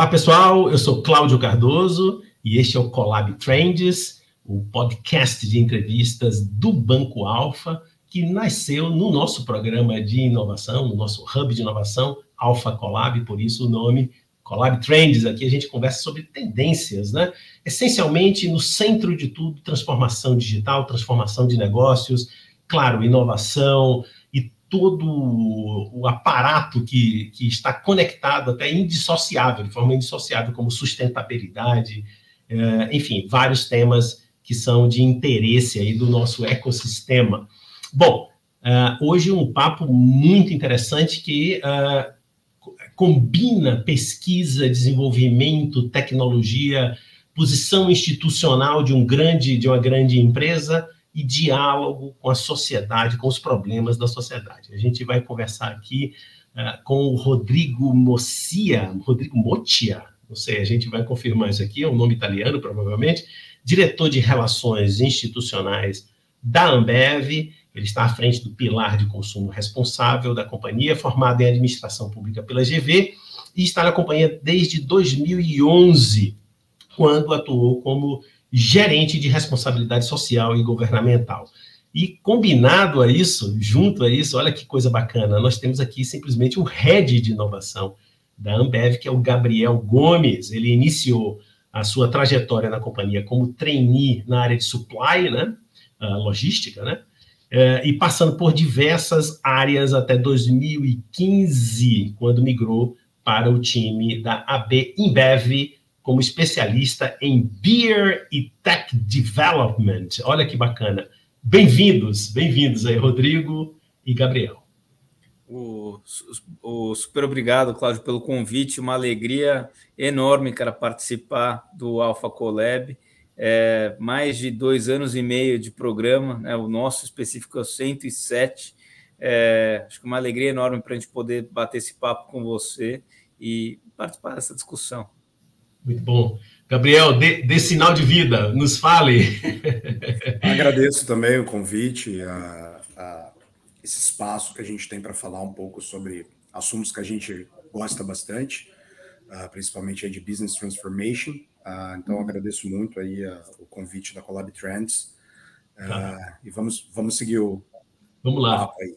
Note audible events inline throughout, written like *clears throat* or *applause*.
Olá, pessoal. Eu sou Cláudio Cardoso e este é o Collab Trends, o podcast de entrevistas do Banco Alfa, que nasceu no nosso programa de inovação, no nosso hub de inovação, Alfa Collab, por isso o nome Collab Trends. Aqui a gente conversa sobre tendências, né? Essencialmente, no centro de tudo, transformação digital, transformação de negócios, claro, inovação, todo o aparato que, que está conectado, até indissociável, de forma indissociável, como sustentabilidade, é, enfim, vários temas que são de interesse aí do nosso ecossistema. Bom, é, hoje um papo muito interessante que é, combina pesquisa, desenvolvimento, tecnologia, posição institucional de um grande, de uma grande empresa e diálogo com a sociedade, com os problemas da sociedade. A gente vai conversar aqui uh, com o Rodrigo Mocia, Rodrigo Motia, não sei, a gente vai confirmar isso aqui, é um nome italiano, provavelmente, diretor de Relações Institucionais da Ambev, ele está à frente do pilar de consumo responsável da companhia, formado em administração pública pela GV, e está na companhia desde 2011, quando atuou como gerente de responsabilidade social e governamental. E combinado a isso, junto a isso, olha que coisa bacana, nós temos aqui simplesmente o head de inovação da Ambev, que é o Gabriel Gomes. Ele iniciou a sua trajetória na companhia como trainee na área de supply, né, logística, né, é, e passando por diversas áreas até 2015, quando migrou para o time da AB InBev, como especialista em Beer e Tech Development. Olha que bacana. Bem-vindos, bem-vindos aí, Rodrigo e Gabriel. O, o, super obrigado, Cláudio, pelo convite. Uma alegria enorme, cara, participar do Alpha Collab. É, mais de dois anos e meio de programa, né, o nosso específico é o 107. É, acho que uma alegria enorme para a gente poder bater esse papo com você e participar dessa discussão. Muito bom. Gabriel, dê, dê sinal de vida, nos fale. *laughs* Agradeço também o convite, a, a esse espaço que a gente tem para falar um pouco sobre assuntos que a gente gosta bastante, uh, principalmente aí de business transformation. Uh, então, agradeço muito aí uh, o convite da Collab Trends. Tá. E vamos, vamos seguir o. Vamos lá. Aí.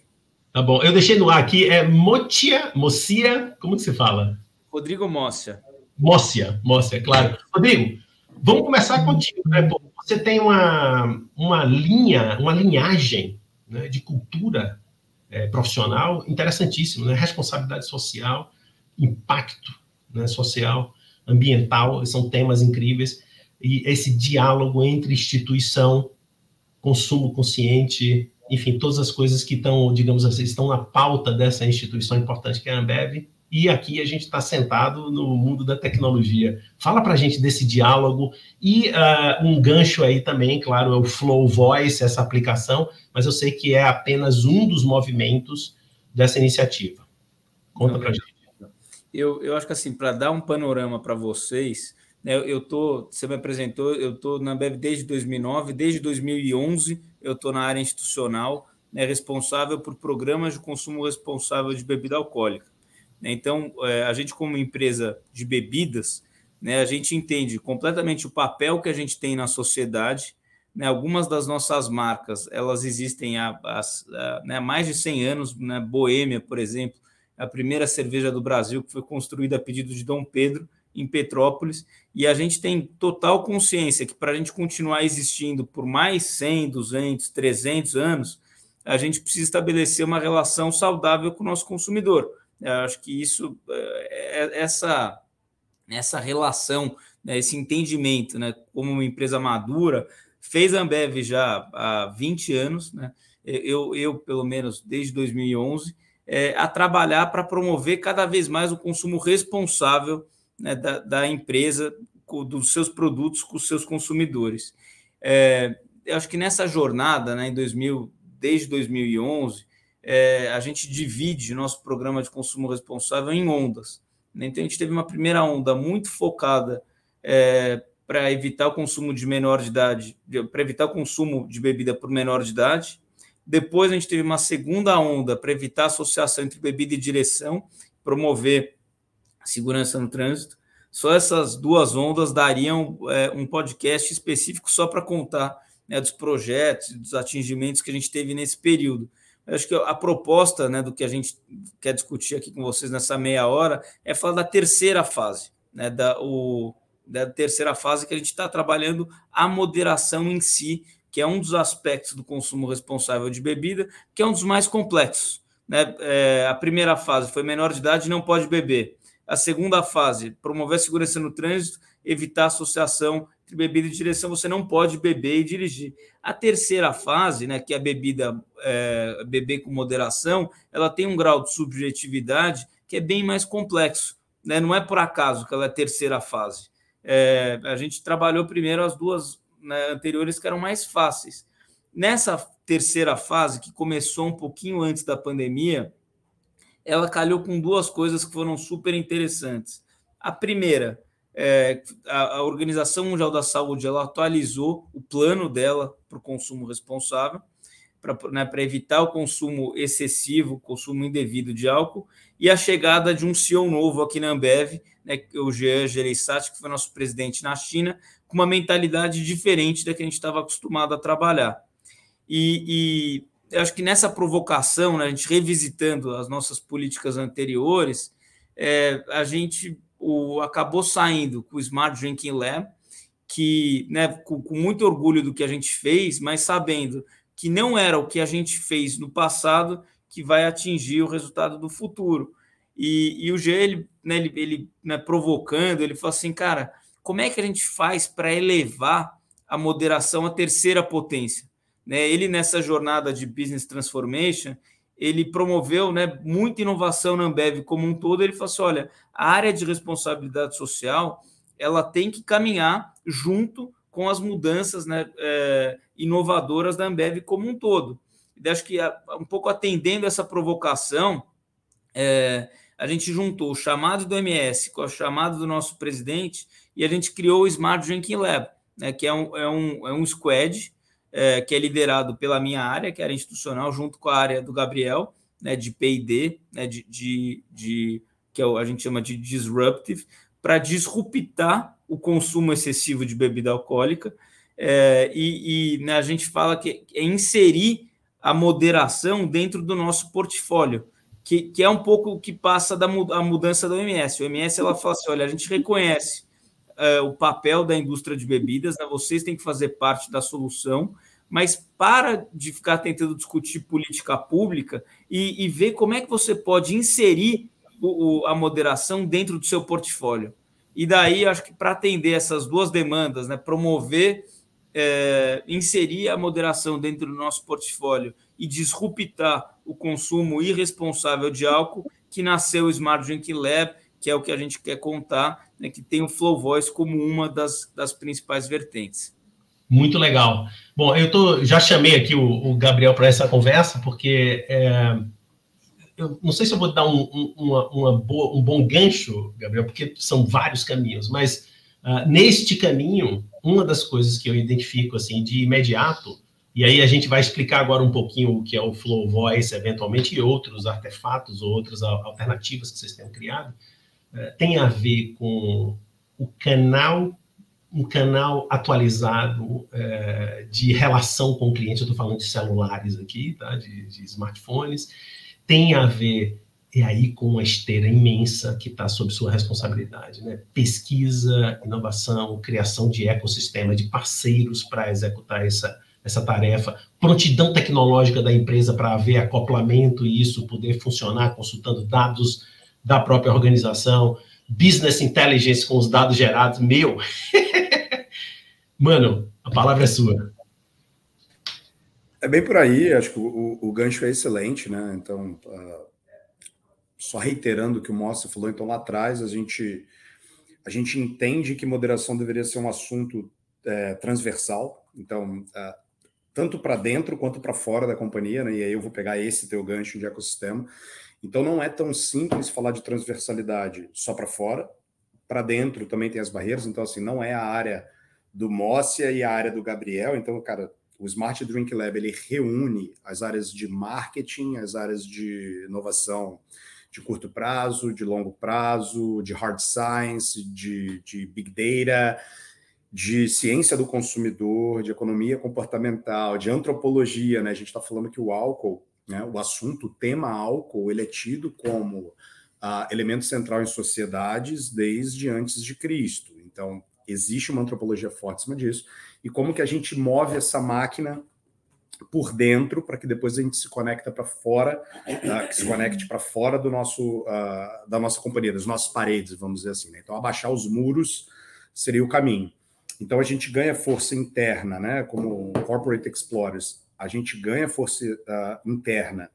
Tá bom. Eu deixei no ar aqui, é Motia, Mocia, como que se fala? Rodrigo Mócia. Mócia, Mócia, claro. Rodrigo, vamos começar contigo. Né? Você tem uma, uma linha, uma linhagem né, de cultura é, profissional interessantíssima, né? responsabilidade social, impacto né, social, ambiental, são temas incríveis. E esse diálogo entre instituição, consumo consciente, enfim, todas as coisas que estão, digamos assim, estão na pauta dessa instituição importante que é a Ambev, e aqui a gente está sentado no mundo da tecnologia. Fala para a gente desse diálogo e uh, um gancho aí também, claro, é o Flow Voice, essa aplicação, mas eu sei que é apenas um dos movimentos dessa iniciativa. Conta para a gente. Eu, eu acho que assim, para dar um panorama para vocês, né, eu tô, você me apresentou, eu estou na Bev desde 2009, desde 2011 eu estou na área institucional, né, responsável por programas de consumo responsável de bebida alcoólica. Né? Então, é, a gente, como empresa de bebidas, né, a gente entende completamente o papel que a gente tem na sociedade. Né? Algumas das nossas marcas, elas existem há, há, há né, mais de 100 anos. Né? Boêmia, por exemplo, a primeira cerveja do Brasil que foi construída a pedido de Dom Pedro, em Petrópolis, e a gente tem total consciência que para a gente continuar existindo por mais 100, 200, 300 anos, a gente precisa estabelecer uma relação saudável com o nosso consumidor. Eu acho que isso, é, é, essa, essa relação, né, esse entendimento, né, como uma empresa madura, fez a Ambev já há 20 anos, né, eu, eu pelo menos desde 2011, é, a trabalhar para promover cada vez mais o consumo responsável né, da, da, empresa, dos seus produtos com os seus consumidores. É, eu acho que nessa jornada, né, em 2000, desde 2011, é, a gente divide nosso programa de consumo responsável em ondas. Né? Então, a gente teve uma primeira onda muito focada é, para evitar o consumo de menor de idade, para evitar o consumo de bebida por menor de idade. Depois, a gente teve uma segunda onda para evitar a associação entre bebida e direção, promover segurança no trânsito. Só essas duas ondas dariam é, um podcast específico só para contar né, dos projetos, dos atingimentos que a gente teve nesse período. Acho que a proposta né, do que a gente quer discutir aqui com vocês nessa meia hora é falar da terceira fase, né, da, o, da terceira fase que a gente está trabalhando a moderação em si, que é um dos aspectos do consumo responsável de bebida, que é um dos mais complexos. Né? É, a primeira fase foi menor de idade não pode beber. A segunda fase, promover a segurança no trânsito, evitar associação bebida e direção, você não pode beber e dirigir. A terceira fase, né, que é a bebida, é, beber com moderação, ela tem um grau de subjetividade que é bem mais complexo. Né? Não é por acaso que ela é a terceira fase. É, a gente trabalhou primeiro as duas né, anteriores que eram mais fáceis. Nessa terceira fase, que começou um pouquinho antes da pandemia, ela calhou com duas coisas que foram super interessantes. A primeira, é, a, a, Organização Mundial da Saúde ela atualizou o plano dela para o consumo responsável, para né, evitar o consumo excessivo, consumo indevido de álcool, e a chegada de um CEO novo aqui na Ambev, né, o Jean Gereissati, que foi nosso presidente na China, com uma mentalidade diferente da que a gente estava acostumado a trabalhar. E, e acho que nessa provocação, né, a gente revisitando as nossas políticas anteriores, é, a gente o, acabou saindo com o Smart Drinking Lab, que, né, com, com, muito orgulho do que a gente fez, mas sabendo que não era o que a gente fez no passado que vai atingir o resultado do futuro. E, e o G, ele, né, ele, ele né, provocando, ele falou assim, cara, como é que a gente faz para elevar a moderação à terceira potência? Né? Ele, nessa jornada de business transformation, ele promoveu né, muita inovação na Ambev como um todo. Ele falou assim: olha, a área de responsabilidade social ela tem que caminhar junto com as mudanças né, é, inovadoras da Ambev como um todo. E acho que um pouco atendendo essa provocação, é, a gente juntou o chamado do MS com o chamado do nosso presidente e a gente criou o Smart Drinking Lab, né, que é um, é um, é um squad é, que é liderado pela minha área, que era institucional, junto com a área do Gabriel, né, de P&D, né, de, de, de, que é a gente chama de disruptive, para disruptar o consumo excessivo de bebida alcoólica. É, e, e né, a gente fala que é inserir a moderação dentro do nosso portfólio, que, que é um pouco o que passa da a mudança da OMS. O OMS ela fala assim: olha, a gente reconhece é, o papel da indústria de bebidas, né, vocês têm que fazer parte da solução, mas para de ficar tentando discutir política pública e, e ver como é que você pode inserir o, o, a moderação dentro do seu portfólio. E daí, acho que para atender essas duas demandas, né, promover, é, inserir a moderação dentro do nosso portfólio e disruptar o consumo irresponsável de álcool, que nasceu o Smart Drink Lab, que é o que a gente quer contar, né, que tem o Flow Voice como uma das, das principais vertentes. Muito legal. Bom, eu tô, já chamei aqui o, o Gabriel para essa conversa, porque é, eu não sei se eu vou dar um, um, uma, uma boa, um bom gancho, Gabriel, porque são vários caminhos, mas uh, neste caminho, uma das coisas que eu identifico assim de imediato, e aí a gente vai explicar agora um pouquinho o que é o Flow Voice, eventualmente, e outros artefatos ou outras alternativas que vocês tenham criado, uh, tem a ver com o canal um canal atualizado é, de relação com o cliente, eu estou falando de celulares aqui, tá? de, de smartphones, tem a ver, e aí, com uma esteira imensa que está sob sua responsabilidade, né? pesquisa, inovação, criação de ecossistema, de parceiros para executar essa, essa tarefa, prontidão tecnológica da empresa para haver acoplamento e isso poder funcionar consultando dados da própria organização, business intelligence com os dados gerados, meu. Mano, a palavra é sua. É bem por aí, acho que o, o gancho é excelente, né? Então, uh, só reiterando o que o Mossa falou, então lá atrás a gente a gente entende que moderação deveria ser um assunto é, transversal, então uh, tanto para dentro quanto para fora da companhia, né? E aí eu vou pegar esse teu gancho de ecossistema. Então não é tão simples falar de transversalidade só para fora, para dentro também tem as barreiras, então assim, não é a área do Mócia e a área do Gabriel, então, cara, o Smart Drink Lab ele reúne as áreas de marketing, as áreas de inovação de curto prazo, de longo prazo, de hard science, de, de big data, de ciência do consumidor, de economia comportamental, de antropologia. Né? A gente está falando que o álcool, né, o assunto, o tema álcool, ele é tido como uh, elemento central em sociedades desde antes de Cristo. Então, existe uma antropologia forte em cima disso. E como que a gente move essa máquina por dentro para que depois a gente se conecta para fora, uh, que se conecte para fora do nosso uh, da nossa companhia, das nossas paredes, vamos dizer assim. Né? Então, abaixar os muros seria o caminho. Então, a gente ganha força interna, né? Como corporate explorers, a gente ganha força uh, interna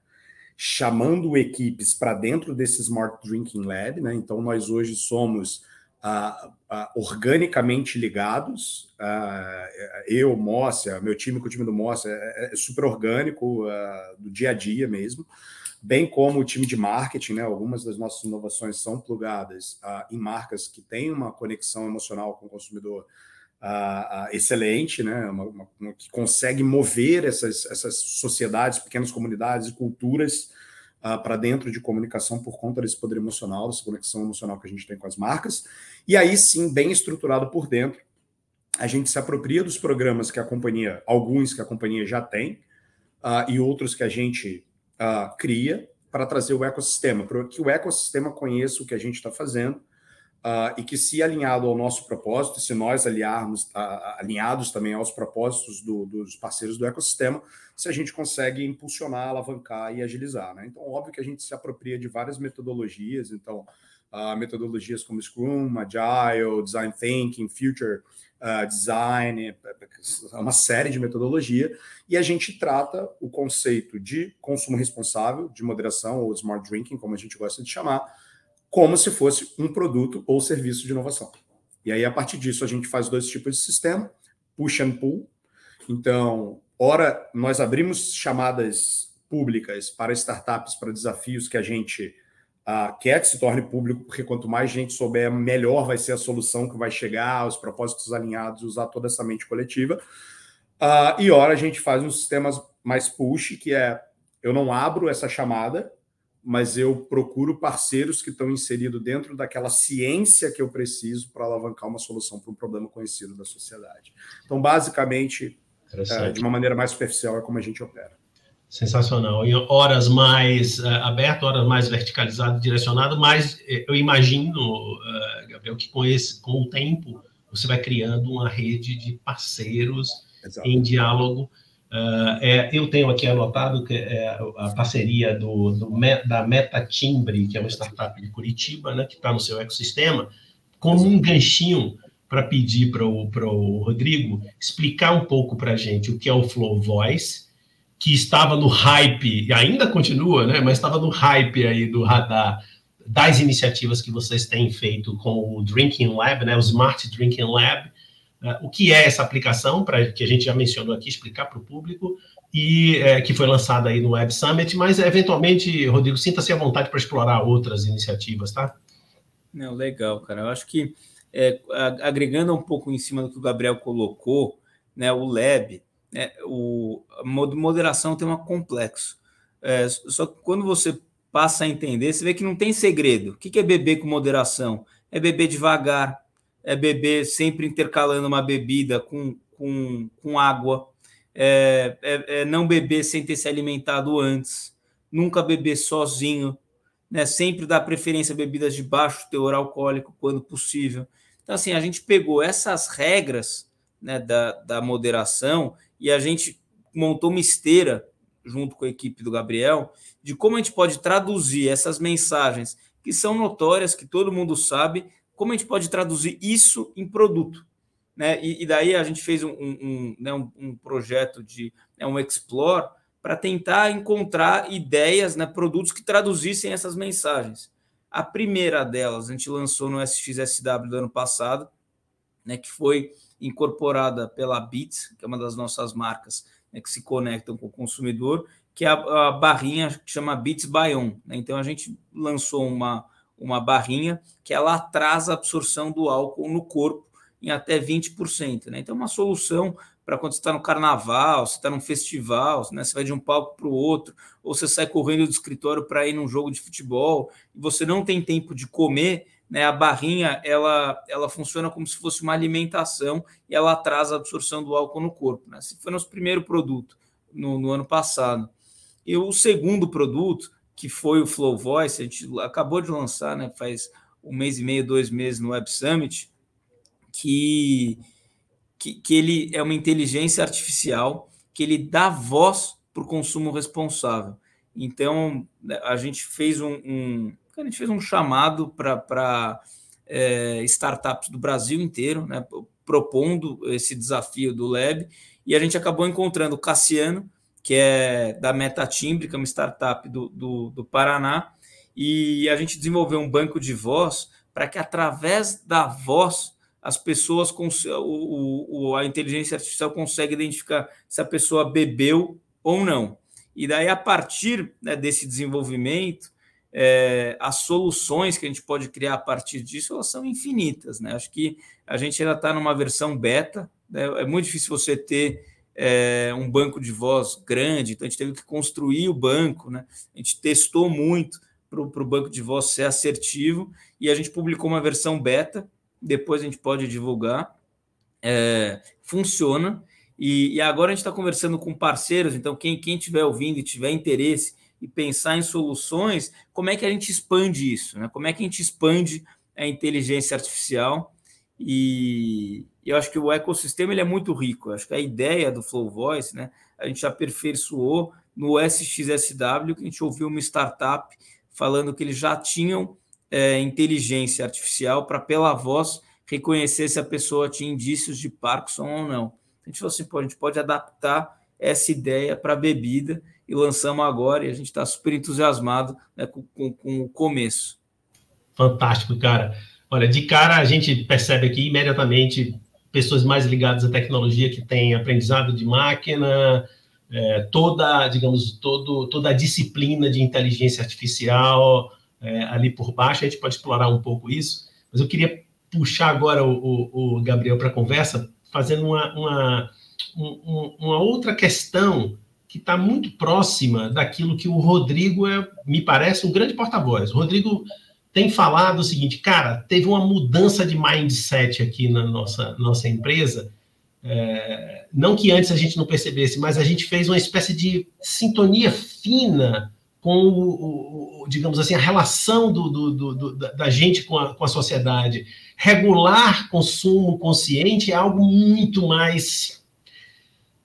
chamando equipes para dentro desse Smart Drinking Lab, né? Então, nós hoje somos uh, uh, organicamente ligados. Uh, eu, Mócia, meu time com o time do Mócia é, é super orgânico, do dia a dia mesmo, bem como o time de marketing, né? Algumas das nossas inovações são plugadas em marcas que têm uma conexão emocional com o consumidor. excelente, né? Uma, uma, uma, que consegue mover essas, essas sociedades, pequenas comunidades e culturas uh, para dentro de comunicação por conta desse poder emocional, dessa conexão emocional que a gente tem com as marcas. E aí sim, bem estruturado por dentro, a gente se apropria dos programas que a companhia, alguns que a companhia já tem, uh, e outros que a gente uh, cria para trazer o ecossistema, para que o ecossistema conheça o que a gente está fazendo Uh, e que, se alinhado ao nosso propósito, se nós aliarmos, uh, alinhados também aos propósitos do, dos parceiros do ecossistema, se a gente consegue impulsionar, alavancar e agilizar. Né? Então, óbvio que a gente se apropria de várias metodologias, então, uh, metodologias como Scrum, Agile, Design Thinking, Future Design, uma série de metodologia, e a gente trata o conceito de consumo responsável, de moderação, ou smart drinking, como a gente gosta de chamar, como se fosse um produto ou serviço de inovação. E aí, a partir disso, a gente faz dois tipos de sistema: push and pull. Então, ora, nós abrimos chamadas públicas para startups, para desafios que a gente uh, quer que se torne público, porque quanto mais gente souber, melhor vai ser a solução que vai chegar, os propósitos alinhados, usar toda essa mente coletiva. Uh, e ora, a gente faz uns sistemas mais push, que é eu não abro essa chamada, mas eu procuro parceiros que estão inseridos dentro daquela ciência que eu preciso para alavancar uma solução para um problema conhecido da sociedade. Então, basicamente, é, de uma maneira mais superficial, é como a gente opera. Sensacional. Em horas mais uh, abertas, horas mais verticalizadas, direcionadas, mas eh, eu imagino, uh, Gabriel, que com, esse, com o tempo você vai criando uma rede de parceiros Exato. em diálogo Uh, é, eu tenho aqui anotado que é a parceria do, do, da que é uma startup de Curitiba, né, que está no seu ecossistema, como um ganchinho para pedir para o Rodrigo explicar um pouco para a gente o que é o Flow Voice, que estava no hype, e ainda continua, né, mas estava no hype aí do radar das iniciativas que vocês têm feito com o Drinking Lab, né, o Smart Drinking Lab, né, o que é essa aplicação, para que a gente já mencionou aqui, explicar para o público, e é, que foi lançada aí no Web Summit, mas eventualmente, Rodrigo, sinta-se à vontade para explorar outras iniciativas, tá? Não, legal, cara. Eu acho que é, agregando um pouco em cima do que o Gabriel colocou, né, o Lab, né, o, moderação tem um complexo. É, só que quando você passa a entender, você vê que não tem segredo. O que é beber com moderação? É beber devagar, é beber sempre intercalando uma bebida com, com, com água, é, é, é não beber sem ter se alimentado antes, nunca beber sozinho, né? sempre dar preferência a bebidas de baixo teor alcoólico quando possível. Então, assim, a gente pegou essas regras né, da, da moderação e a gente montou uma esteira junto com a equipe do Gabriel de como a gente pode traduzir essas mensagens que são notórias, que todo mundo sabe, como a gente pode traduzir isso em produto? Né? E, e daí a gente fez um, um, né, um, um projeto de né, um Explore para tentar encontrar ideias, né, produtos que traduzissem essas mensagens. A primeira delas a gente lançou no SXSW do ano passado, né, que foi incorporada pela Beats, que é uma das nossas marcas né, que se conectam com o consumidor, que é a, a barrinha que chama Beats by. Né? Então a gente lançou uma, uma barrinha que ela atrasa a absorção do álcool no corpo em até 20%. Né? Então, uma solução para quando você está no carnaval, você está num festival, né? você vai de um palco para o outro, ou você sai correndo do escritório para ir num jogo de futebol, e você não tem tempo de comer, né? a barrinha ela, ela funciona como se fosse uma alimentação e ela atrasa a absorção do álcool no corpo. Né? Esse foi nosso primeiro produto no, no ano passado. E o segundo produto, que foi o Flow Voice, a gente acabou de lançar, né? faz um mês e meio, dois meses no Web Summit, que que, que ele é uma inteligência artificial que ele dá voz para o consumo responsável. Então, a gente fez um, um a gente fez um chamado para é, startups do Brasil inteiro, né, propondo esse desafio do Lab, e a gente acabou encontrando o Cassiano, que é da Metatimbre, que é uma startup do, do, do Paraná, e a gente desenvolveu um banco de voz para que, através da voz, as pessoas, o, o, a inteligência artificial consegue identificar se a pessoa bebeu ou não. E daí, a partir né, desse desenvolvimento, é, as soluções que a gente pode criar a partir disso elas são infinitas. Né? Acho que a gente ainda está numa versão beta, né? é muito difícil você ter é, um banco de voz grande, então a gente teve que construir o banco, né? a gente testou muito para o banco de voz ser assertivo e a gente publicou uma versão beta depois a gente pode divulgar. É, funciona. E, e, agora a gente está conversando com parceiros, então quem, quem tiver ouvindo e tiver interesse e pensar em soluções, como é que a gente expande isso? Né? Como é que a gente expande a inteligência artificial? E eu acho que o ecossistema ele é muito rico. Eu acho que a ideia do Flow Voice, né, a gente aperfeiçoou no SXSW, que a gente ouviu uma startup falando que eles já tinham é, inteligência artificial para, pela voz, reconhecer se a pessoa tinha indícios de Parkinson ou não. A gente falou assim, pô, a gente pode adaptar essa ideia para bebida e lançamos agora e a gente está super entusiasmado né, com, com, com, o começo. Fantástico, cara. Olha, de cara a gente percebe aqui imediatamente pessoas mais ligadas à tecnologia que têm aprendizado de máquina, é, toda, digamos, todo, toda a disciplina de inteligência artificial, é, ali por baixo, a gente pode explorar um pouco isso, mas eu queria puxar agora o, o, o Gabriel para a conversa, fazendo uma, uma, um, uma outra questão que está muito próxima daquilo que o Rodrigo é, me parece, um grande porta-voz. O Rodrigo tem falado o seguinte, cara, teve uma mudança de mindset aqui na nossa, nossa empresa, é, não que antes a gente não percebesse, mas a gente fez uma espécie de sintonia fina com, o, o, digamos assim, a relação do, do, do, da gente com a, com a sociedade. Regular consumo consciente é algo muito mais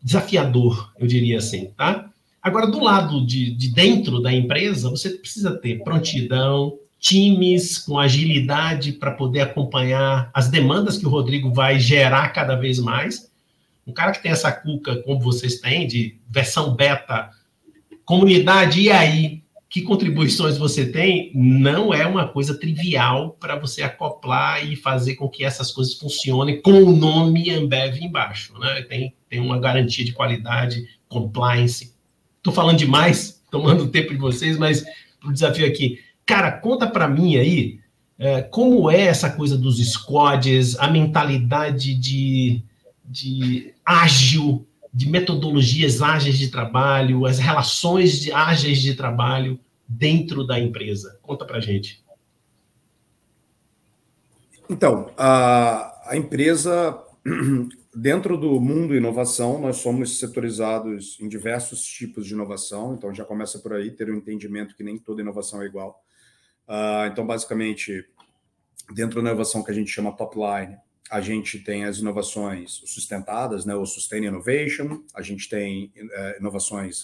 desafiador, eu diria assim, tá? Agora, do lado de, de dentro da empresa, você precisa ter prontidão, times com agilidade para poder acompanhar as demandas que o Rodrigo vai gerar cada vez mais. Um cara que tem essa cuca, como vocês têm, de versão beta Comunidade, e aí? Que contribuições você tem? Não é uma coisa trivial para você acoplar e fazer com que essas coisas funcionem com o nome Ambev embaixo. Né? Tem, tem uma garantia de qualidade, compliance. Estou falando demais, tomando tempo de vocês, mas o desafio aqui. Cara, conta para mim aí é, como é essa coisa dos squads, a mentalidade de, de ágil de metodologias ágeis de trabalho, as relações de, ágeis de trabalho dentro da empresa? Conta para gente. Então, a, a empresa, *clears throat* dentro do mundo inovação, nós somos setorizados em diversos tipos de inovação, então já começa por aí, ter um entendimento que nem toda inovação é igual. Uh, então, basicamente, dentro da inovação que a gente chama top line, a gente tem as inovações sustentadas, né, o Sustain Innovation, a gente tem uh, inovações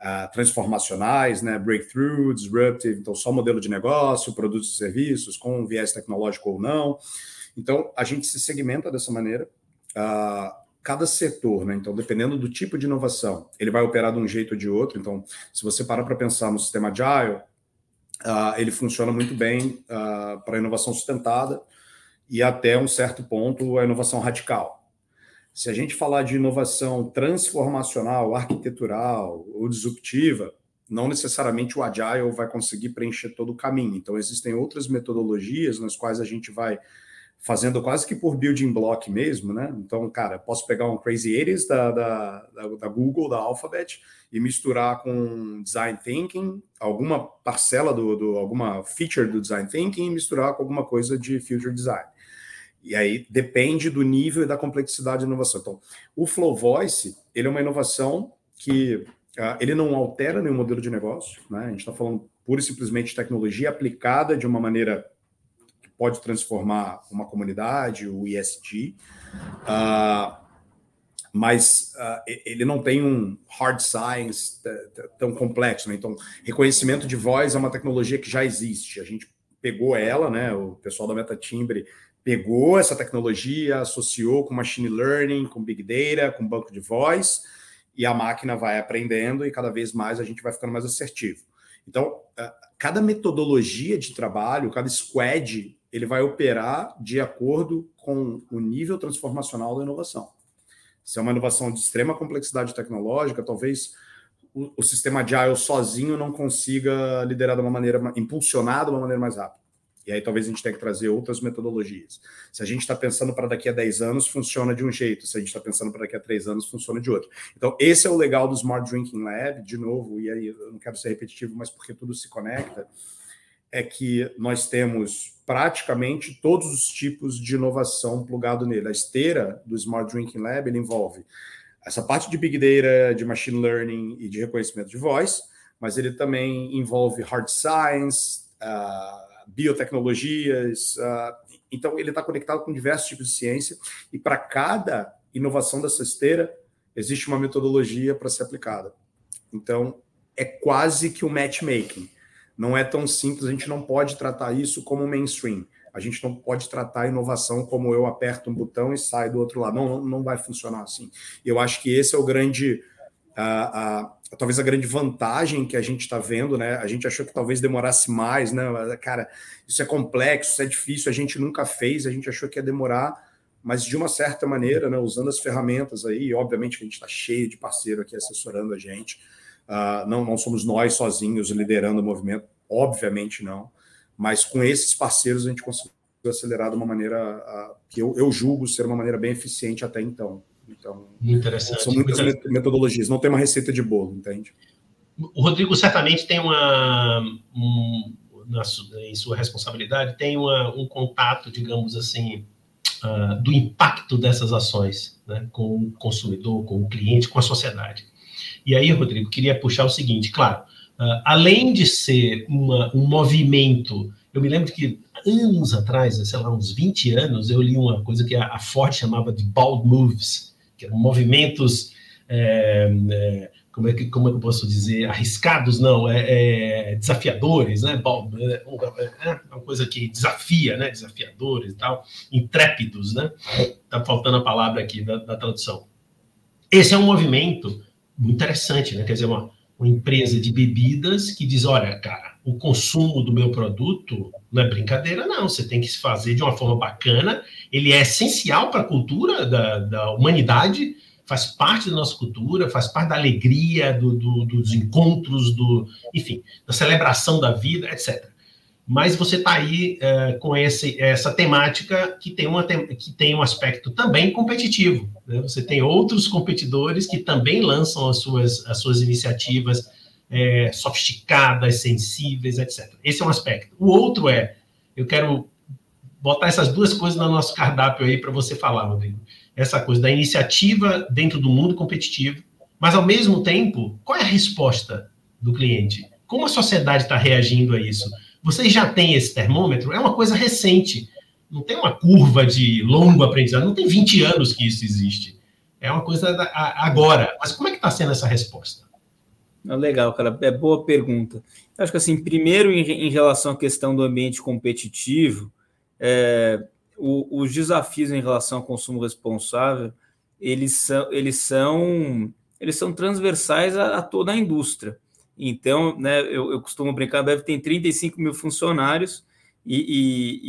uh, transformacionais, né, breakthrough, disruptive, então só modelo de negócio, produtos e serviços, com viés tecnológico ou não. Então, a gente se segmenta dessa maneira. Uh, cada setor, né? Então, dependendo do tipo de inovação, ele vai operar de um jeito ou de outro. Então, se você parar para pensar no sistema Agile, uh, ele funciona muito bem uh, para inovação sustentada, e até um certo ponto a inovação radical. Se a gente falar de inovação transformacional, arquitetural ou disruptiva, não necessariamente o Agile vai conseguir preencher todo o caminho. Então, existem outras metodologias nas quais a gente vai fazendo quase que por building block mesmo, né? Então, cara, posso pegar um Crazy 80s da, da, da, Google, da Alphabet, e misturar com Design Thinking, alguma parcela do, do alguma feature do Design Thinking, e misturar com alguma coisa de Future Design. E aí depende do nível e da complexidade da inovação. Então, o Flow Voice, ele é uma inovação que uh, ele não altera nenhum modelo de negócio, né? A gente está falando pura e simplesmente tecnologia aplicada de uma maneira pode transformar uma comunidade, o ISG, uh, ah, mas uh, ele não tem um hard science tão complexo. Né? Então, reconhecimento de voz é uma tecnologia que já existe. A gente pegou ela, né? O pessoal da MetaTimbre pegou essa tecnologia, associou com machine learning, com big data, com banco de voz, e a máquina vai aprendendo e cada vez mais a gente vai ficando mais assertivo. Então, ah, cada metodologia de trabalho, cada squad ele vai operar de acordo com o nível transformacional da inovação. Se é uma inovação de extrema complexidade tecnológica, talvez o, o sistema Agile sozinho não consiga liderar de uma maneira, impulsionar de uma maneira mais rápida. E aí talvez a gente tenha que trazer outras metodologias. Se a gente está pensando para daqui a 10 anos, funciona de um jeito. Se a gente está pensando para daqui a 3 anos, funciona de outro. Então, esse é o legal do Smart Drinking Lab, de novo, e aí eu não quero ser repetitivo, mas porque tudo se conecta é que nós temos praticamente todos os tipos de inovação plugado nele. A esteira do Smart Drinking Lab ele envolve essa parte de Big Data, de Machine Learning e de reconhecimento de voz, mas ele também envolve Hard Science, uh, biotecnologias. Uh, então, ele está conectado com diversos tipos de ciência e para cada inovação dessa esteira existe uma metodologia para ser aplicada. Então, é quase que o um matchmaking não é tão simples, a gente não pode tratar isso como mainstream. A gente não pode tratar a inovação como eu aperto um botão e sai do outro lado. Não, não vai funcionar assim. Eu acho que esse é o grande. A, a, talvez a grande vantagem que a gente está vendo, né? A gente achou que talvez demorasse mais, né? Cara, isso é complexo, isso é difícil, a gente nunca fez, a gente achou que ia demorar, mas de uma certa maneira, né? Usando as ferramentas aí, obviamente que a gente está cheio de parceiro aqui assessorando a gente. Uh, não, não somos nós sozinhos liderando o movimento, obviamente não, mas com esses parceiros a gente conseguiu acelerar de uma maneira uh, que eu, eu, julgo ser uma maneira bem eficiente até então. Então, são muitas metodologias, não tem uma receita de bolo, entende? O Rodrigo certamente tem uma, um, na, em sua responsabilidade, tem uma, um contato, digamos assim, uh, do impacto dessas ações né, com o consumidor, com o cliente, com a sociedade. E aí, Rodrigo, queria puxar o seguinte, claro, uh, além de ser uma, um movimento, eu me lembro que anos atrás, sei lá, uns 20 anos, eu li uma coisa que a, a Ford chamava de bold moves, que eram movimentos, é, é, como, é que, como é que eu posso dizer, arriscados, não, é, é desafiadores, né, bold, é, é, uma coisa que desafia, né, desafiadores e tal, intrépidos, né, tá faltando a palavra aqui da, da tradução. Esse é um movimento muito interessante, né? Quer dizer, uma, uma empresa de bebidas que diz: olha, cara, o consumo do meu produto não é brincadeira, não. Você tem que se fazer de uma forma bacana. Ele é essencial para a cultura da, da humanidade, faz parte da nossa cultura, faz parte da alegria, do, do, dos encontros, do, enfim, da celebração da vida, etc mas você está aí é, com esse, essa temática que tem, uma, que tem um aspecto também competitivo. Né? Você tem outros competidores que também lançam as suas, as suas iniciativas é, sofisticadas, sensíveis, etc. Esse é um aspecto. O outro é, eu quero botar essas duas coisas no nosso cardápio aí para você falar, Rodrigo. Essa coisa da iniciativa dentro do mundo competitivo, mas ao mesmo tempo, qual é a resposta do cliente? Como a sociedade está reagindo a isso? Vocês já têm esse termômetro? É uma coisa recente. Não tem uma curva de longo aprendizado. Não tem 20 anos que isso existe. É uma coisa agora. Mas como é que está sendo essa resposta? Legal, cara. É boa pergunta. Eu acho que, assim, primeiro, em, em relação à questão do ambiente competitivo, é, o, os desafios em relação ao consumo responsável, eles são, eles são, eles são transversais a, a toda a indústria. Então, né, eu, eu costumo brincar, a Bev tem 35 mil funcionários e, e,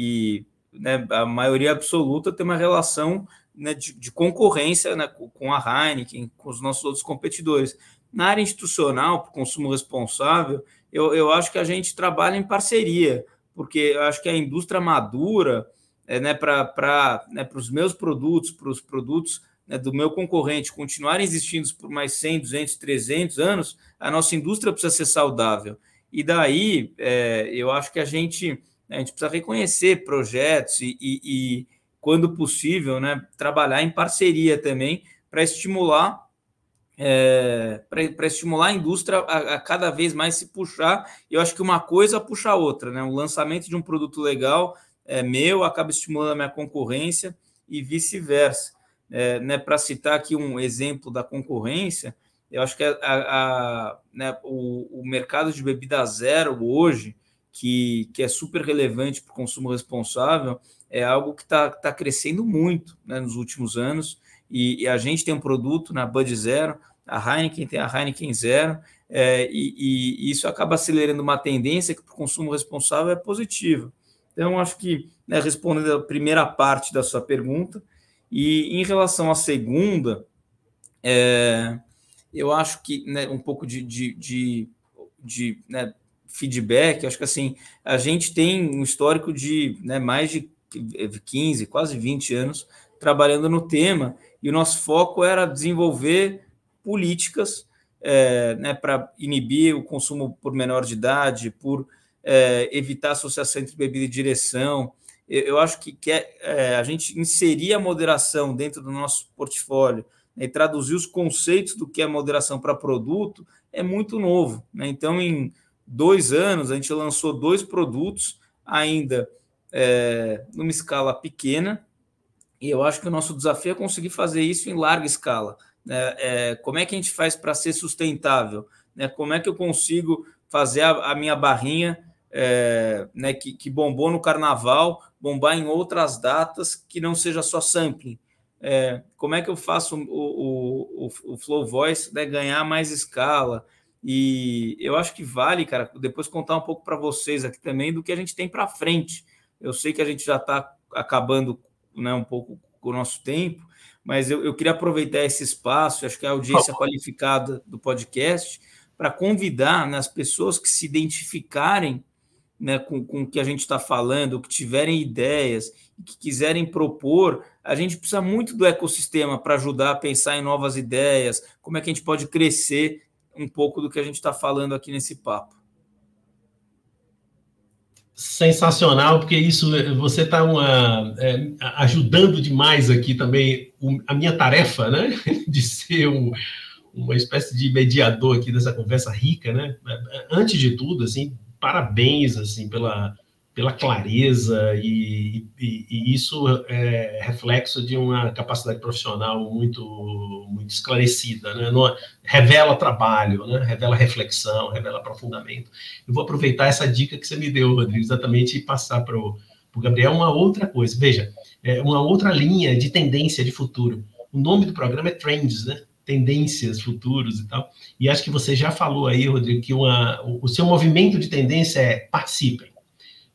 e né, a maioria absoluta tem uma relação né, de, de, concorrência né, com a Heineken, com os nossos outros competidores. Na área institucional, para consumo responsável, eu, eu acho que a gente trabalha em parceria, porque eu acho que a indústria madura é, né, para né, os meus produtos, para os produtos né, do meu concorrente continuarem existindo por mais 100, 200, 300 anos, a nossa indústria precisa ser saudável. E daí, é, eu acho que a gente, a gente precisa reconhecer projetos e, e, e quando possível, né, trabalhar em parceria também para estimular é, para estimular a indústria a, a, cada vez mais se puxar. Eu acho que uma coisa puxa a outra, né? O lançamento de um produto legal é meu acaba estimulando a minha concorrência e vice-versa. É, né, para citar aqui um exemplo da concorrência, eu acho que a, a, né, o, o, mercado de bebida zero hoje, que, que é super relevante para o consumo responsável, é algo que está tá crescendo muito né, nos últimos anos e, e, a gente tem um produto na Bud Zero, a Heineken tem a Heineken Zero, é, e, e, isso acaba acelerando uma tendência que para o consumo responsável é positiva. Então, acho que, né, respondendo a primeira parte da sua pergunta, e em relação à segunda, é, eu acho que né, um pouco de, de, de, de né, feedback, acho que assim, a gente tem um histórico de né, mais de 15, quase 20 anos trabalhando no tema, e o nosso foco era desenvolver políticas é, né, para inibir o consumo por menor de idade, por é, evitar associação entre bebida e direção. Eu, acho que, que é, é, a gente inserir a moderação dentro do nosso portfólio né, e traduzir os conceitos do que é moderação para produto é muito novo. Né? Então, em dois anos, a gente lançou dois produtos ainda é, numa escala pequena, e eu acho que o nosso desafio é conseguir fazer isso em larga escala. Né? É, como é que a gente faz para ser sustentável? Né? Como é que eu consigo fazer a, a minha barrinha é, né, que, que, bombou no carnaval, bombar em outras datas que não seja só sampling? É, como é que eu faço o, o, o, Flow Voice né, ganhar mais escala? E eu acho que vale, cara, depois contar um pouco para vocês aqui também do que a gente tem para frente. Eu sei que a gente já está acabando né, um pouco com o nosso tempo, mas eu, eu queria aproveitar esse espaço, acho que a audiência qualificada do podcast, para convidar né, as pessoas que se identificarem né, com, com o que a gente está falando, que tiverem ideias, que quiserem propor, a gente precisa muito do ecossistema para ajudar a pensar em novas ideias, como é que a gente pode crescer um pouco do que a gente está falando aqui nesse papo sensacional, porque isso você está é, ajudando demais aqui também o, a minha tarefa, né, *laughs* de ser um, uma espécie de mediador aqui dessa conversa rica, né. Antes de tudo, assim, parabéns assim pela pela clareza e, e, e, isso é reflexo de uma capacidade profissional muito muito esclarecida, né? Não, revela trabalho, né? revela reflexão, revela aprofundamento. Eu vou aproveitar essa dica que você me deu, Rodrigo, exatamente e passar para o Gabriel uma outra coisa. Veja, é uma outra linha de tendência de futuro. O nome do programa é Trends, né? Tendências, futuros e tal. E acho que você já falou aí, Rodrigo, que uma, o seu movimento de tendência é participem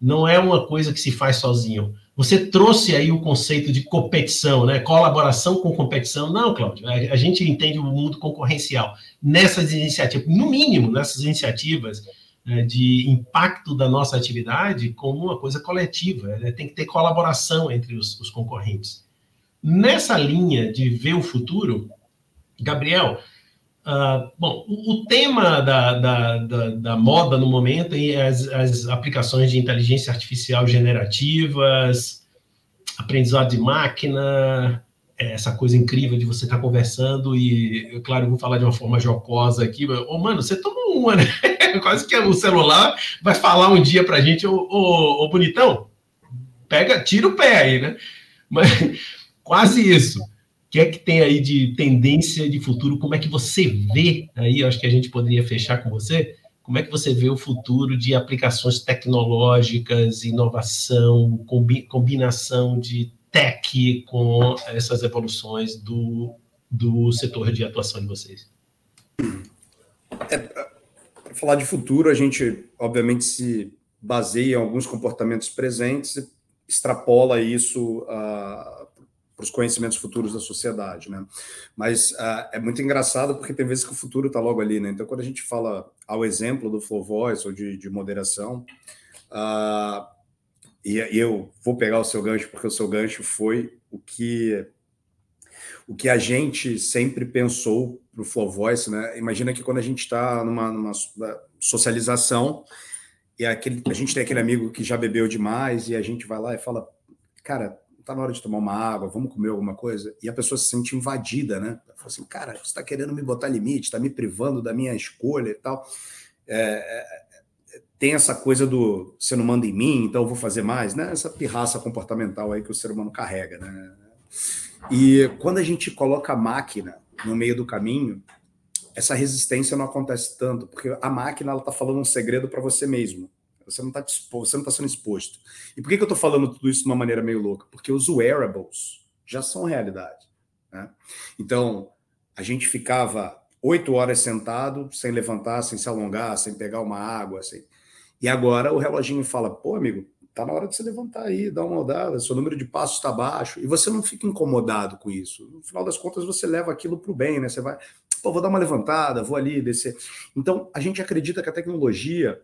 não é uma coisa que se faz sozinho. Você trouxe aí o conceito de competição, né? Colaboração com competição. Não, Cláudio, a, gente entende o mundo concorrencial. Nessas iniciativas, no mínimo, nessas iniciativas né, de impacto da nossa atividade como uma coisa coletiva. Né? Tem que ter colaboração entre os, os concorrentes. Nessa linha de ver o futuro, Gabriel, Uh, bom, o, tema da, da, da, da, moda no momento é as, as, aplicações de inteligência artificial generativas, aprendizado de máquina, é essa coisa incrível de você estar tá conversando e, claro, vou falar de uma forma jocosa aqui, oh, mano, você tomou uma, né? *laughs* Quase que o celular vai falar um dia pra gente, ô bonitão, pega, tira o pé aí, né? Mas *laughs* quase isso que é que tem aí de tendência de futuro? Como é que você vê aí? Acho que a gente poderia fechar com você. Como é que você vê o futuro de aplicações tecnológicas, inovação, combi combinação de tech com essas evoluções do, do setor de atuação de vocês? É, para falar de futuro, a gente obviamente se baseia em alguns comportamentos presentes extrapola isso a para os conhecimentos futuros da sociedade, né? Mas uh, é muito engraçado porque tem vezes que o futuro está logo ali, né? Então, quando a gente fala ao exemplo do Flow Voice ou de, de moderação, uh, e, e eu vou pegar o seu gancho, porque o seu gancho foi o que o que a gente sempre pensou para o Flow Voice, né? Imagina que quando a gente está numa, numa, socialização e aquele, a gente tem aquele amigo que já bebeu demais e a gente vai lá e fala, cara, tá na hora de tomar uma água, vamos comer alguma coisa, e a pessoa se sente invadida, né? Fala assim, cara, você está querendo me botar limite, está me privando da minha escolha e tal. É, é, tem essa coisa do você não manda em mim, então eu vou fazer mais, né? Essa pirraça comportamental aí que o ser humano carrega, né? E quando a gente coloca a máquina no meio do caminho, essa resistência não acontece tanto, porque a máquina ela está falando um segredo para você mesmo. Você não está você não está sendo exposto. E por que, que eu estou falando tudo isso de uma maneira meio louca? Porque os wearables já são realidade. Né? Então, a gente ficava oito horas sentado, sem levantar, sem se alongar, sem pegar uma água. E agora o reloginho fala: pô, amigo, Está na hora de se levantar aí, dar uma olhada, seu número de passos está baixo, e você não fica incomodado com isso. No final das contas, você leva aquilo para o bem, né? Você vai, pô, vou dar uma levantada, vou ali descer. Então, a gente acredita que a tecnologia,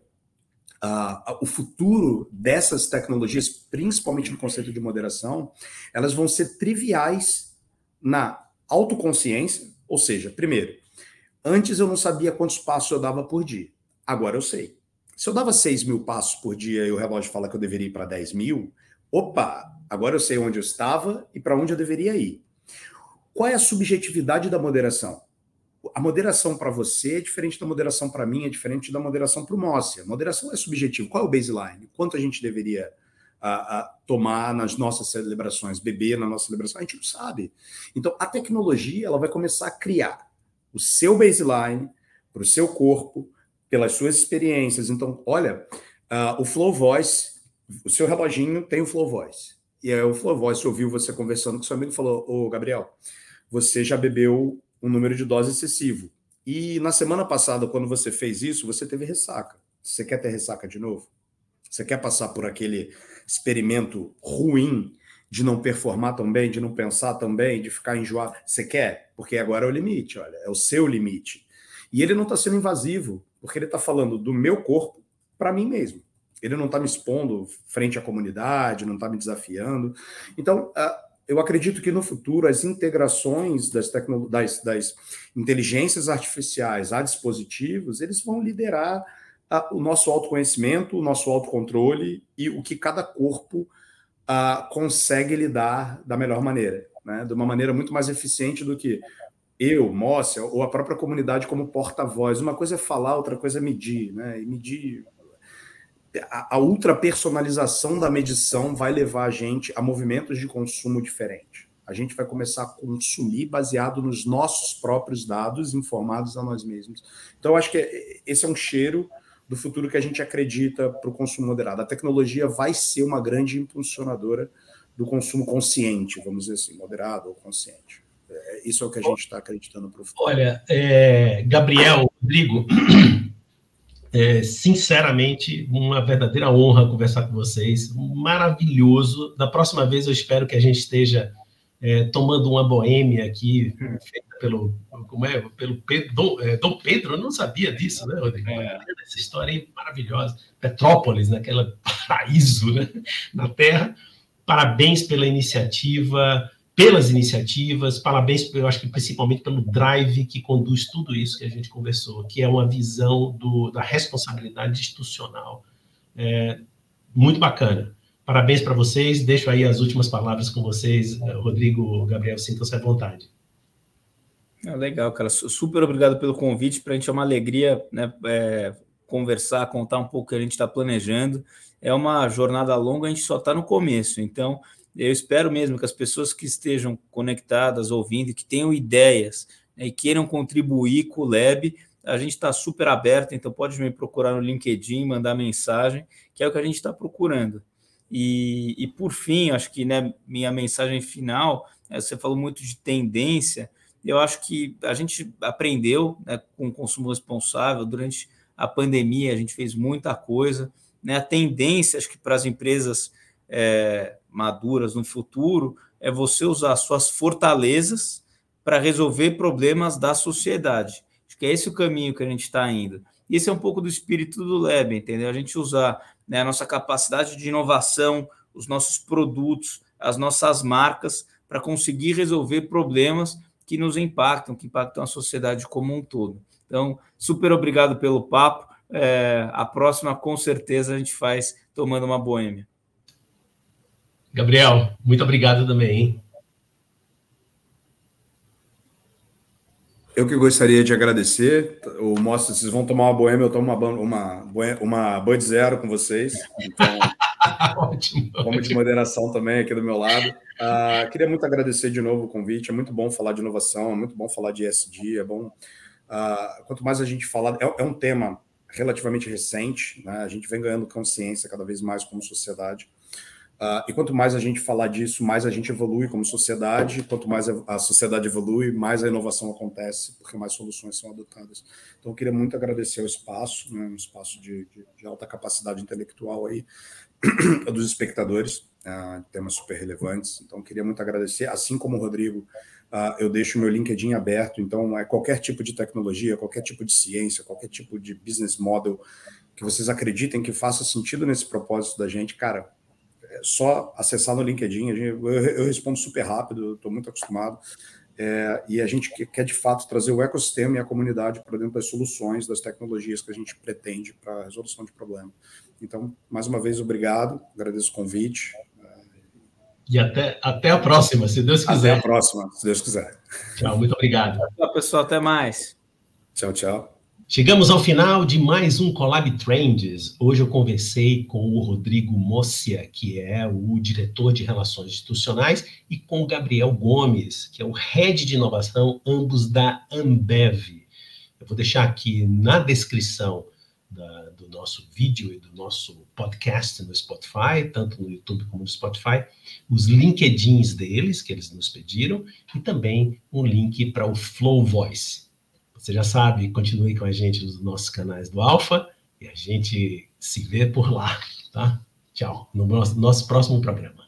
uh, o futuro dessas tecnologias, principalmente no conceito de moderação, elas vão ser triviais na autoconsciência, ou seja, primeiro, antes eu não sabia quantos passos eu dava por dia, agora eu sei. Se eu dava 6 mil passos por dia e o relógio fala que eu deveria ir para 10 mil, opa, agora eu sei onde eu estava e para onde eu deveria ir. Qual é a subjetividade da moderação? A moderação para você é diferente da moderação para mim, é diferente da moderação para o Mócia. Moderação é subjetivo. Qual é o baseline? Quanto a gente deveria a, a tomar nas nossas celebrações, beber na nossa celebração? A gente não sabe. Então, a tecnologia ela vai começar a criar o seu baseline para o seu corpo, pelas suas experiências. Então, olha, uh, o Flow Voice, o seu reloginho tem o Flow Voice. E aí o Flow Voice ouviu você conversando com seu amigo e falou: Ô, Gabriel, você já bebeu um número de dose excessivo. E na semana passada, quando você fez isso, você teve ressaca. Você quer ter ressaca de novo? Você quer passar por aquele experimento ruim de não performar tão bem, de não pensar tão bem, de ficar enjoado? Você quer? Porque agora é o limite, olha, é o seu limite. E ele não está sendo invasivo, porque ele está falando do meu corpo para mim mesmo. Ele não está me expondo frente à comunidade, não está me desafiando. Então, eu acredito que no futuro as integrações das, das, das inteligências artificiais a dispositivos, eles vão liderar o nosso autoconhecimento, o nosso autocontrole e o que cada corpo consegue lidar da melhor maneira, né? de uma maneira muito mais eficiente do que eu, Mócia, ou a própria comunidade como porta-voz. Uma coisa é falar, outra coisa é medir, né? E medir. A, a ultrapersonalização da medição vai levar a gente a movimentos de consumo diferentes. A gente vai começar a consumir baseado nos nossos próprios dados informados a nós mesmos. Então, acho que esse é um cheiro do futuro que a gente acredita para o consumo moderado. A tecnologia vai ser uma grande impulsionadora do consumo consciente, vamos dizer assim, moderado ou consciente. É, isso é o que a gente está acreditando para o futuro. Olha, é, Gabriel, Rodrigo, *clears throat* é, sinceramente, uma verdadeira honra conversar com vocês. Maravilhoso. Da próxima vez, eu espero que a gente esteja é, tomando uma boêmia aqui, feita pelo, como é, pelo Pedro, Dom, é, Dom Pedro. Eu não sabia disso, né, Rodrigo? É. Essa história aí maravilhosa. Petrópolis, naquela *laughs* paraíso né, na Terra. Parabéns pela iniciativa pelas iniciativas, parabéns, eu acho que principalmente pelo drive que conduz tudo isso que a gente conversou, que é uma visão do, da responsabilidade institucional. É, muito bacana. Parabéns para vocês. Deixo aí as últimas palavras com vocês. Rodrigo, Gabriel, sintam-se à vontade. É legal, cara. Super obrigado pelo convite. Para a gente é uma alegria né, é, conversar, contar um pouco o que a gente está planejando. É uma jornada longa, a gente só está no começo. Então, eu espero mesmo que as pessoas que estejam conectadas, ouvindo, que tenham ideias né, e queiram contribuir com o Lab, a gente está super aberto, então pode me procurar no LinkedIn, mandar mensagem, que é o que a gente está procurando. E, e, por fim, acho que né, minha mensagem final, né, você falou muito de tendência, eu acho que a gente aprendeu né, com o consumo responsável durante a pandemia, a gente fez muita coisa. Né, a tendência, acho que para as empresas é, maduras no futuro é você usar suas fortalezas para resolver problemas da sociedade. Acho que é esse o caminho que a gente está indo. Esse é um pouco do espírito do Lab, entendeu? A gente usar né, a nossa capacidade de inovação, os nossos produtos, as nossas marcas, para conseguir resolver problemas que nos impactam, que impactam a sociedade como um todo. Então, super obrigado pelo papo. É, a próxima, com certeza, a gente faz tomando uma boêmia. Gabriel, muito obrigado também. Hein? Eu que gostaria de agradecer. O Mostra, vocês vão tomar uma boêmia, eu tomo uma, uma, uma Bud Zero com vocês. *laughs* Então, ótimo, como de moderação também aqui do meu lado. Uh, queria muito agradecer de novo o convite. É muito bom falar de inovação, é muito bom falar de ESG, é bom. Uh, quanto mais a gente falar, é, é um tema relativamente recente, né? a gente vem ganhando consciência cada vez mais como sociedade. Uh, e quanto mais a gente falar disso, mais a gente evolui como sociedade. Quanto mais a sociedade evolui, mais a inovação acontece, porque mais soluções são adotadas. Então, eu queria muito agradecer o espaço, né, um espaço de, de, de alta capacidade intelectual aí *clears throat* dos espectadores, uh, temas super relevantes. Então, eu queria muito agradecer. Assim como o Rodrigo, uh, eu deixo meu LinkedIn aberto. Então, é qualquer tipo de tecnologia, qualquer tipo de ciência, qualquer tipo de business model que vocês acreditem que faça sentido nesse propósito da gente, cara é só acessar no LinkedIn, eu, eu respondo super rápido, estou muito acostumado. É, e a gente quer de fato trazer o ecossistema e a comunidade para dentro das soluções, das tecnologias que a gente pretende para a resolução de problema. Então, mais uma vez, obrigado, agradeço o convite. E até, até a próxima, se Deus quiser. Até a próxima, se Deus quiser. Tchau, muito obrigado. Tchau, pessoal, até mais. Tchau, tchau. Chegamos ao final de mais um Collab Trends. Hoje eu conversei com o Rodrigo Mossia, que é o diretor de Relações Institucionais, e com o Gabriel Gomes, que é o head de inovação, ambos da Ambev. Eu vou deixar aqui na descrição da, do nosso vídeo e do nosso podcast no Spotify, tanto no YouTube como no Spotify, os LinkedIns deles, que eles nos pediram, e também um link para o Flow Voice você já sabe, continue com a gente nos nossos canais do Alfa e a gente se vê por lá, tá? Tchau, no nosso próximo programa.